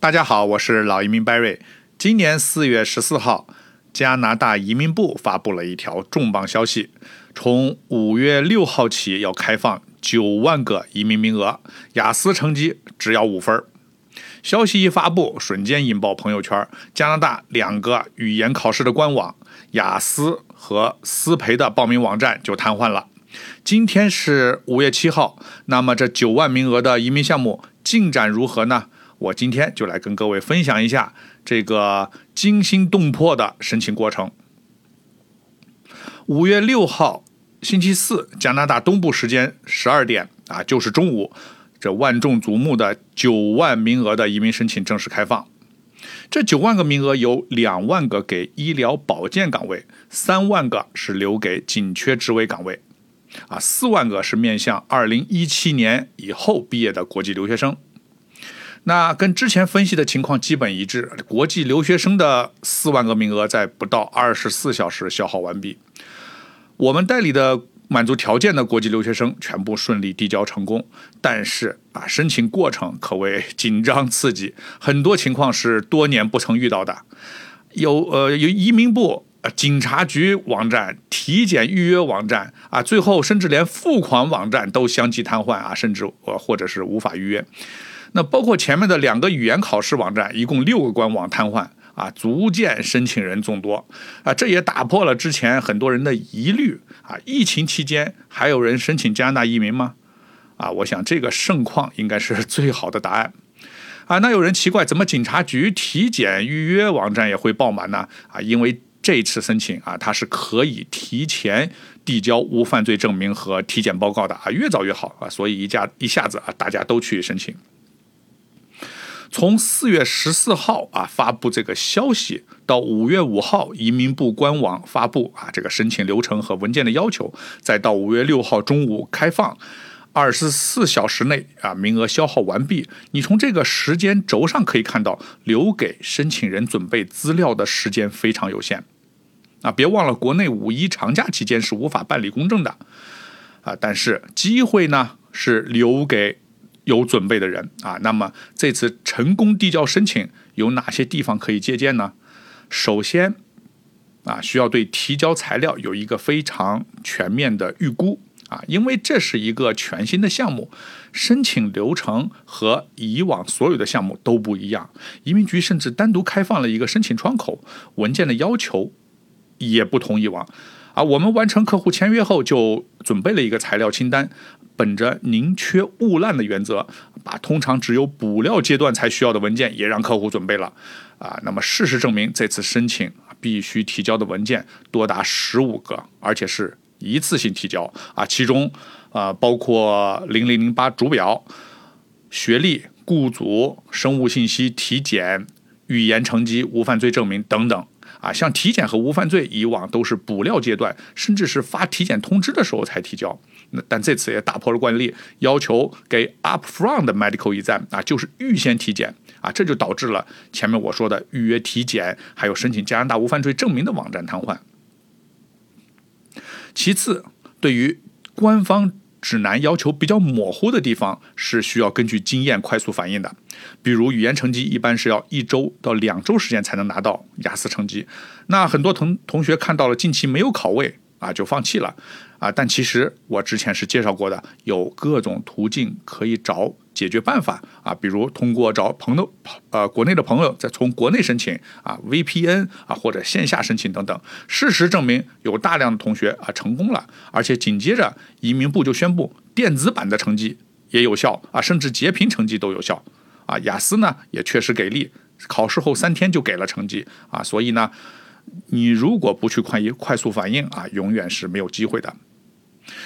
大家好，我是老移民 Barry。今年四月十四号，加拿大移民部发布了一条重磅消息：从五月六号起要开放九万个移民名额，雅思成绩只要五分。消息一发布，瞬间引爆朋友圈。加拿大两个语言考试的官网——雅思和思培的报名网站就瘫痪了。今天是五月七号，那么这九万名额的移民项目进展如何呢？我今天就来跟各位分享一下这个惊心动魄的申请过程。五月六号，星期四，加拿大东部时间十二点啊，就是中午，这万众瞩目的九万名额的移民申请正式开放。这九万个名额有两万个给医疗保健岗位，三万个是留给紧缺职位岗位，啊，四万个是面向二零一七年以后毕业的国际留学生。那跟之前分析的情况基本一致，国际留学生的四万个名额在不到二十四小时消耗完毕。我们代理的满足条件的国际留学生全部顺利递交成功，但是啊，申请过程可谓紧张刺激，很多情况是多年不曾遇到的。有呃有移民部、警察局网站、体检预约网站啊，最后甚至连付款网站都相继瘫痪啊，甚至呃或者是无法预约。那包括前面的两个语言考试网站，一共六个官网瘫痪啊，足见申请人众多啊，这也打破了之前很多人的疑虑啊。疫情期间还有人申请加拿大移民吗？啊，我想这个盛况应该是最好的答案啊。那有人奇怪，怎么警察局体检预约网站也会爆满呢？啊，因为这次申请啊，它是可以提前递交无犯罪证明和体检报告的啊，越早越好啊，所以一家一下子啊，大家都去申请。从四月十四号啊发布这个消息，到五月五号移民部官网发布啊这个申请流程和文件的要求，再到五月六号中午开放，二十四小时内啊名额消耗完毕。你从这个时间轴上可以看到，留给申请人准备资料的时间非常有限啊！别忘了，国内五一长假期间是无法办理公证的啊，但是机会呢是留给。有准备的人啊，那么这次成功递交申请有哪些地方可以借鉴呢？首先啊，需要对提交材料有一个非常全面的预估啊，因为这是一个全新的项目，申请流程和以往所有的项目都不一样。移民局甚至单独开放了一个申请窗口，文件的要求也不同以往。啊，我们完成客户签约后就准备了一个材料清单，本着宁缺毋滥的原则，把通常只有补料阶段才需要的文件也让客户准备了。啊，那么事实证明，这次申请必须提交的文件多达十五个，而且是一次性提交。啊，其中啊包括零零零八主表、学历、雇主、生物信息、体检、语言成绩、无犯罪证明等等。啊，像体检和无犯罪，以往都是补料阶段，甚至是发体检通知的时候才提交。那但这次也打破了惯例，要求给 upfront medical exam 啊，就是预先体检啊，这就导致了前面我说的预约体检，还有申请加拿大无犯罪证明的网站瘫痪。其次，对于官方。指南要求比较模糊的地方是需要根据经验快速反应的，比如语言成绩一般是要一周到两周时间才能拿到雅思成绩，那很多同同学看到了近期没有考位。啊，就放弃了，啊，但其实我之前是介绍过的，有各种途径可以找解决办法啊，比如通过找朋友，呃，国内的朋友再从国内申请啊，VPN 啊，或者线下申请等等。事实证明，有大量的同学啊成功了，而且紧接着移民部就宣布电子版的成绩也有效啊，甚至截屏成绩都有效啊。雅思呢也确实给力，考试后三天就给了成绩啊，所以呢。你如果不去快一快速反应啊，永远是没有机会的。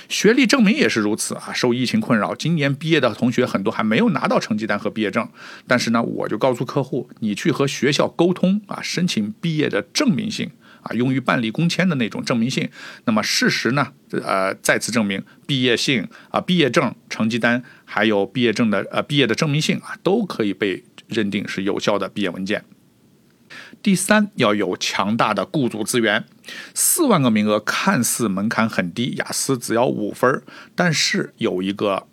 学历证明也是如此啊。受疫情困扰，今年毕业的同学很多还没有拿到成绩单和毕业证。但是呢，我就告诉客户，你去和学校沟通啊，申请毕业的证明信啊，用于办理工签的那种证明信。那么事实呢，呃，再次证明毕业信啊、毕业证、成绩单，还有毕业证的呃毕业的证明信啊，都可以被认定是有效的毕业文件。第三，要有强大的雇主资源。四万个名额看似门槛很低，雅思只要五分，但是有一个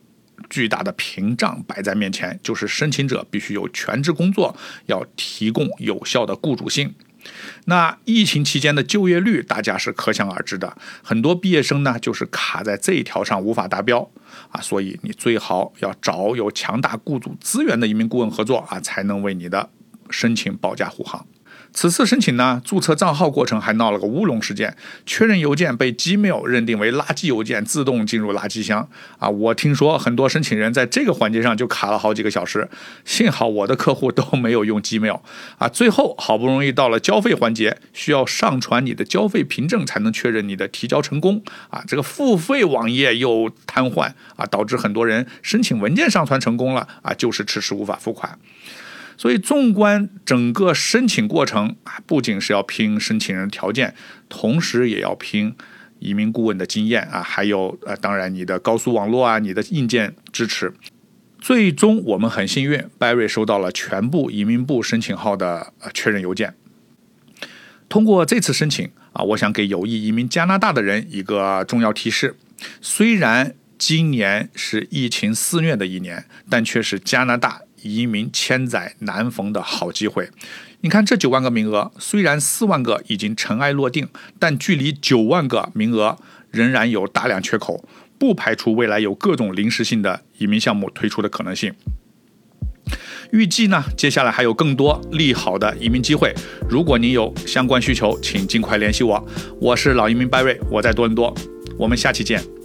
巨大的屏障摆在面前，就是申请者必须有全职工作，要提供有效的雇主信。那疫情期间的就业率，大家是可想而知的。很多毕业生呢，就是卡在这一条上无法达标啊，所以你最好要找有强大雇主资源的移民顾问合作啊，才能为你的申请保驾护航。此次申请呢，注册账号过程还闹了个乌龙事件，确认邮件被 Gmail 认定为垃圾邮件，自动进入垃圾箱。啊，我听说很多申请人在这个环节上就卡了好几个小时，幸好我的客户都没有用 Gmail。啊，最后好不容易到了交费环节，需要上传你的交费凭证才能确认你的提交成功。啊，这个付费网页又瘫痪，啊，导致很多人申请文件上传成功了，啊，就是迟迟无法付款。所以，纵观整个申请过程啊，不仅是要拼申请人条件，同时也要拼移民顾问的经验啊，还有呃，当然你的高速网络啊，你的硬件支持。最终，我们很幸运，Barry 收到了全部移民部申请号的确认邮件。通过这次申请啊，我想给有意移民加拿大的人一个重要提示：虽然今年是疫情肆虐的一年，但却是加拿大。移民千载难逢的好机会，你看这九万个名额，虽然四万个已经尘埃落定，但距离九万个名额仍然有大量缺口，不排除未来有各种临时性的移民项目推出的可能性。预计呢，接下来还有更多利好的移民机会。如果您有相关需求，请尽快联系我。我是老移民 Barry，我在多伦多，我们下期见。